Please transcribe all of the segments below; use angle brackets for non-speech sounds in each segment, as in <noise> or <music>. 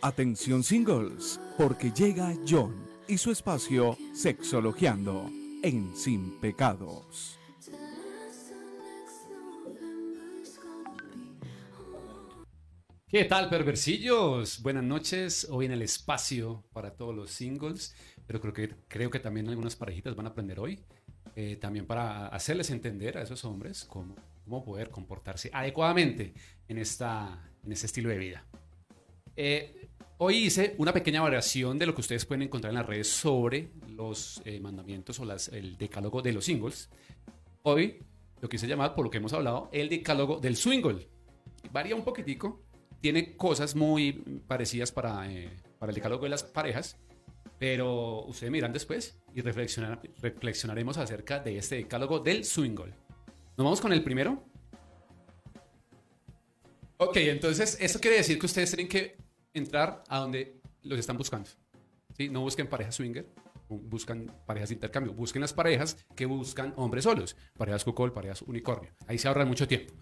Atención singles, porque llega John y su espacio Sexologiando en Sin Pecados. ¿Qué tal, perversillos? Buenas noches. Hoy en el espacio para todos los singles, pero creo que, creo que también algunas parejitas van a aprender hoy. Eh, también para hacerles entender a esos hombres cómo, cómo poder comportarse adecuadamente en, esta, en este estilo de vida. Eh, hoy hice una pequeña variación de lo que ustedes pueden encontrar en las redes sobre los eh, mandamientos o las, el decálogo de los singles. Hoy lo quise llamar, por lo que hemos hablado, el decálogo del swingle. Varía un poquitico, tiene cosas muy parecidas para, eh, para el decálogo de las parejas, pero ustedes miran después y reflexionar, reflexionaremos acerca de este decálogo del swingle. Nos vamos con el primero. Ok, entonces eso quiere decir que ustedes tienen que entrar a donde los están buscando. ¿sí? No busquen parejas swinger, buscan parejas de intercambio, busquen las parejas que buscan hombres solos, parejas cuckold, parejas unicornio. Ahí se ahorran mucho tiempo.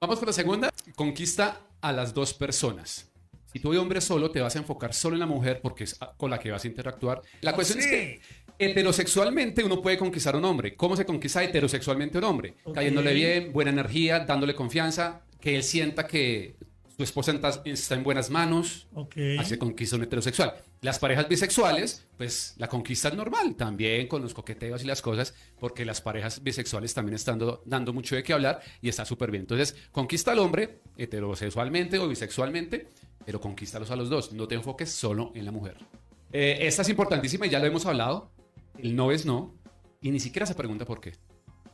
Vamos con la segunda. Conquista a las dos personas. Si tú eres hombre solo, te vas a enfocar solo en la mujer porque es con la que vas a interactuar. La cuestión es que heterosexualmente uno puede conquistar a un hombre. ¿Cómo se conquista heterosexualmente a un hombre? Ok. Cayéndole bien, buena energía, dándole confianza, que él sienta que su esposa está- en buenas manos. Ok. Así se conquista un heterosexual. Las parejas bisexuales, pues la conquista es normal, también con los coqueteos y las cosas, porque las parejas bisexuales también están dando, dando mucho de qué hablar y está súper bien. Entonces, conquista al hombre heterosexualmente o bisexualmente, pero conquístalos a los dos. No te enfoques solo en la mujer. Eh, esta es importantísima y ya lo hemos hablado. El no es no y ni siquiera se pregunta por qué.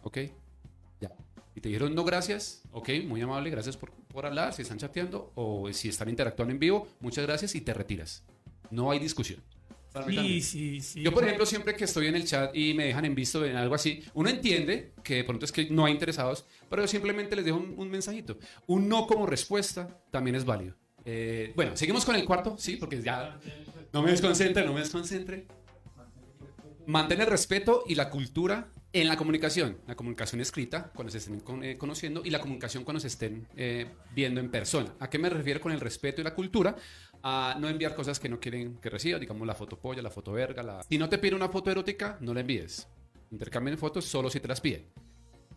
¿Ok? Ya. Y te dijeron no, gracias. Ok, muy amable, gracias por, por hablar. Si están chateando o si están interactuando en vivo, muchas gracias y te retiras. No hay discusión. Sí, sí, sí. Yo, por ejemplo, siempre que estoy en el chat y me dejan en visto en algo así, uno entiende que de pronto es que no hay interesados, pero yo simplemente les dejo un, un mensajito. Un no como respuesta también es válido. Eh, bueno, seguimos con el cuarto, sí, porque ya no me desconcentre, no me desconcentre. Mantén el respeto y la cultura en la comunicación. La comunicación escrita, cuando se estén con- eh, conociendo, y la comunicación cuando se estén eh, viendo en persona. ¿A qué me refiero con el respeto y la cultura? A no enviar cosas que no quieren que reciba, digamos la foto polla, la foto verga. La... Si no te pide una foto erótica, no la envíes. Intercambien fotos solo si te las piden.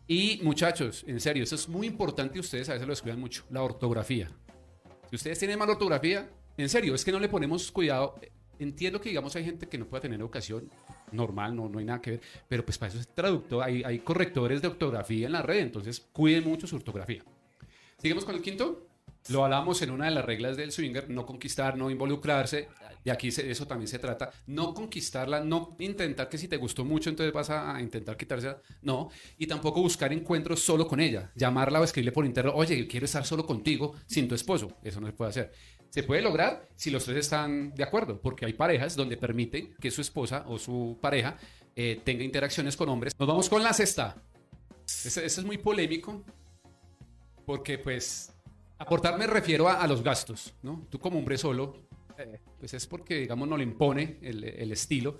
Y muchachos, en serio, eso es muy importante y ustedes a veces lo descuidan mucho, la ortografía. Si ustedes tienen mala ortografía, en serio, es que no le ponemos cuidado. Entiendo que, digamos, hay gente que no puede tener educación normal, no, no hay nada que ver, pero pues para eso es traductor, hay, hay correctores de ortografía en la red, entonces cuiden mucho su ortografía. Seguimos con el quinto. Lo hablamos en una de las reglas del swinger, no conquistar, no involucrarse. De aquí se- eso también se trata. No conquistarla, no intentar que si te gustó mucho, entonces vas a intentar quitársela. No. Y tampoco buscar encuentros solo con ella. Llamarla o escribirle por interno, oye, quiero estar solo contigo sin tu esposo. Eso no se puede hacer. Se puede lograr si los tres están de acuerdo, porque hay parejas donde permiten que su esposa o su pareja eh, tenga interacciones con hombres. Nos vamos con la sexta. Ese, ese es muy polémico porque pues aportar me refiero a, a los gastos, ¿no? Tú como hombre solo, pues es porque, digamos, no le impone el, estilo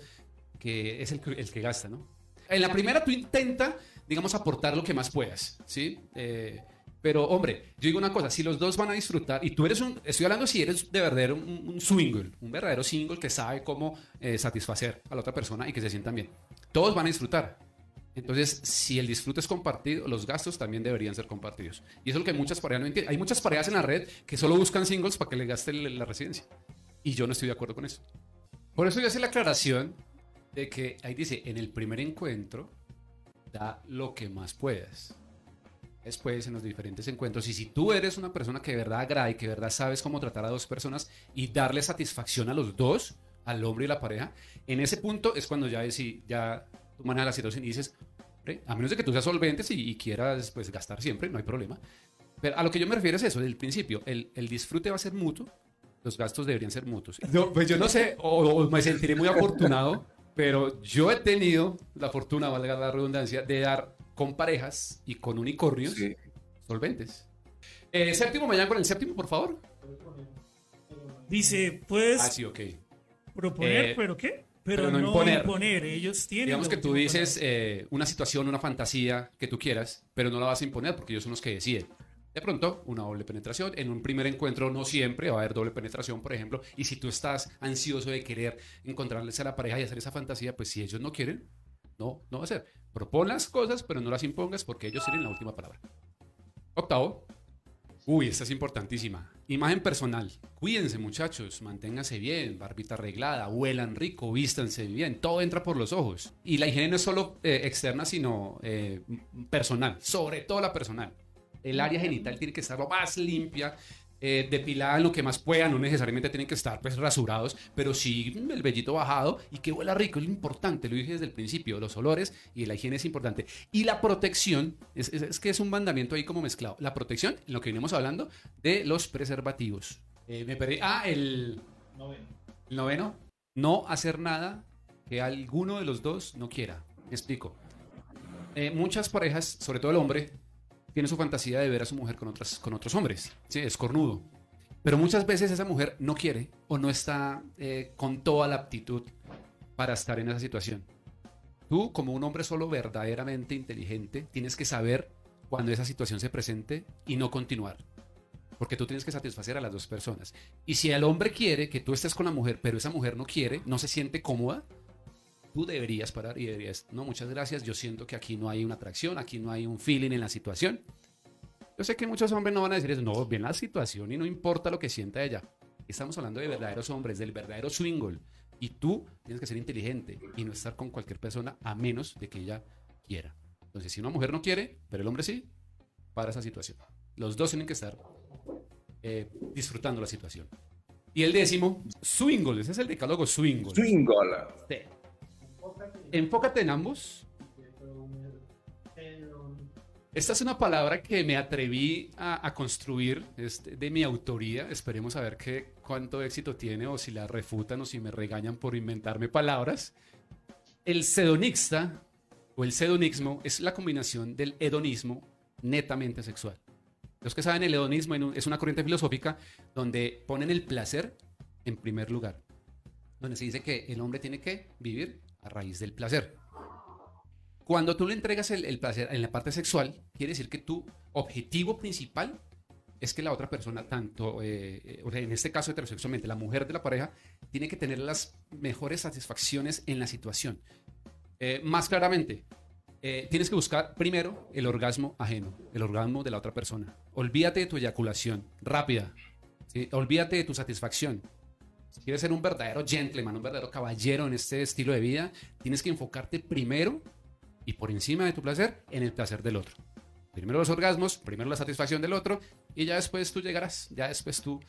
que es el, que- gasta, ¿no? En la primera tú intenta, digamos, aportar lo que más puedas, ¿sí? Eh, pero, hombre, yo digo una cosa, si los dos van a disfrutar, y tú eres un, estoy hablando si eres de verdadero un, un swingle, un verdadero single que sabe cómo eh, satisfacer a la otra persona y que se sientan bien, todos van a disfrutar. Entonces, si el disfrute es compartido, los gastos también deberían ser compartidos. Y eso es lo que muchas parejas no entienden. Hay muchas parejas en la red que solo buscan singles para que le gasten la residencia. Y yo no estoy de acuerdo con eso. Por eso yo hice la aclaración de que ahí dice, en el primer encuentro, da lo que más puedas. Después, en los diferentes encuentros, y si tú eres una persona que de verdad agrada y que de verdad sabes cómo tratar a dos personas y darle satisfacción a los dos, al hombre y la pareja, en ese punto es cuando ya, deci- ya tú manejas la situación y dices, "Hombre, a menos de que tú seas solvente y, y quieras pues, gastar siempre, no hay problema. Pero a lo que yo me refiero es eso, del principio, el, el disfrute va a ser mutuo, los gastos deberían ser mutuos. No, pues yo no sé, o, o me sentiré muy afortunado, <laughs> pero yo he tenido la fortuna, valga la redundancia, de dar con parejas y con unicornios Sí. solventes. Eh, séptimo, mañana con el séptimo, por favor. Dice, puedes Ah, sí, ok. proponer, Eh, pero ¿qué? Pero, pero no no, imponer. imponer. Ellos tienen. Digamos que tú dices eh, una situación, una fantasía que tú quieras, pero no la vas a imponer porque ellos son los que deciden. De pronto, una doble penetración. En un primer encuentro no siempre va a haber doble penetración, por ejemplo. Y si tú estás ansioso de querer encontrarles a la pareja y hacer esa fantasía, pues si ellos no quieren, no, no va a ser. Propon las cosas, pero no las impongas porque ellos tienen la última palabra. Octavo. Uy, esta es importantísima. Imagen personal. Cuídense, muchachos. Manténganse bien. Barbita arreglada. Huelan rico. Vístanse bien. Todo entra por los ojos. Y la higiene no es solo eh, externa, sino eh, personal. Sobre todo la personal. El área genital tiene que estar lo más limpia. eh, depilada en lo que más pueda, no necesariamente tienen que estar pues rasurados, pero sí el vellito bajado y que huela rico, es lo importante, lo dije desde el principio, los olores y la higiene es importante. Y la protección, es, es- es que es un mandamiento ahí como mezclado, la protección, en lo que venimos hablando, de los preservativos. Eh, me perdí, ah, el el noveno, no hacer nada que alguno de los dos no quiera. Me explico. Eh, muchas parejas, sobre todo el hombre, tiene su fantasía de ver a su mujer con, otras, con otros hombres. Sí, es cornudo. Pero muchas veces esa mujer no quiere o no está eh, con toda la aptitud para estar en esa situación. Tú, como un hombre solo verdaderamente inteligente, tienes que saber cuando esa situación se presente y no continuar. Porque tú tienes que satisfacer a las dos personas. Y si el hombre quiere que tú estés con la mujer, pero esa mujer no quiere, no se siente cómoda, tú deberías parar y deberías, no, muchas gracias, yo siento que aquí no hay una atracción, aquí no hay un feeling en la situación. Yo sé que muchos hombres no van a decir eso, no, bien la situación y no importa lo que sienta ella. Estamos hablando de verdaderos hombres, del verdadero swingle. Y tú tienes que ser inteligente y no estar con cualquier persona a menos de que ella quiera. Entonces, si una mujer no quiere, pero el hombre sí, para esa situación. Los dos tienen que estar eh, disfrutando la situación. Y el décimo, swingle. Ese es el decálogo swingle. Swingle. Sí. Enfócate en ambos. Esta es una palabra que me atreví a, construir es de, mi autoría. Esperemos a ver qué, cuánto éxito tiene o si la refutan o si me regañan por inventarme palabras. El sedonista o el sedonismo es la combinación del hedonismo netamente sexual. Los que saben, el hedonismo es una corriente filosófica donde ponen el placer en primer lugar donde se dice que el hombre tiene que vivir a raíz del placer. Cuando tú le entregas el, placer en la parte sexual, quiere decir que tu objetivo principal es que la otra persona, tanto, eh, en este caso heterosexualmente, la mujer de la pareja, tiene que tener las mejores satisfacciones en la situación. Eh, más claramente, eh, tienes que buscar primero el orgasmo ajeno, el orgasmo de la otra persona. Olvídate de tu eyaculación rápida. Olvídate de tu satisfacción. Si quieres ser un verdadero gentleman, un verdadero caballero en este estilo de vida, tienes que enfocarte primero y por encima de tu placer en el placer del otro. Primero los orgasmos, primero la satisfacción del otro y ya después tú llegarás, ya después tú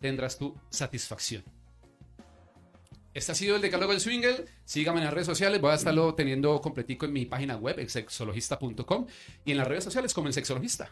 tendrás tu satisfacción. Este ha sido el decálogo del Swingle. Síganme en las redes sociales. Voy a estarlo teniendo completico en mi página web, sexologista.com, y en las redes sociales como el sexologista.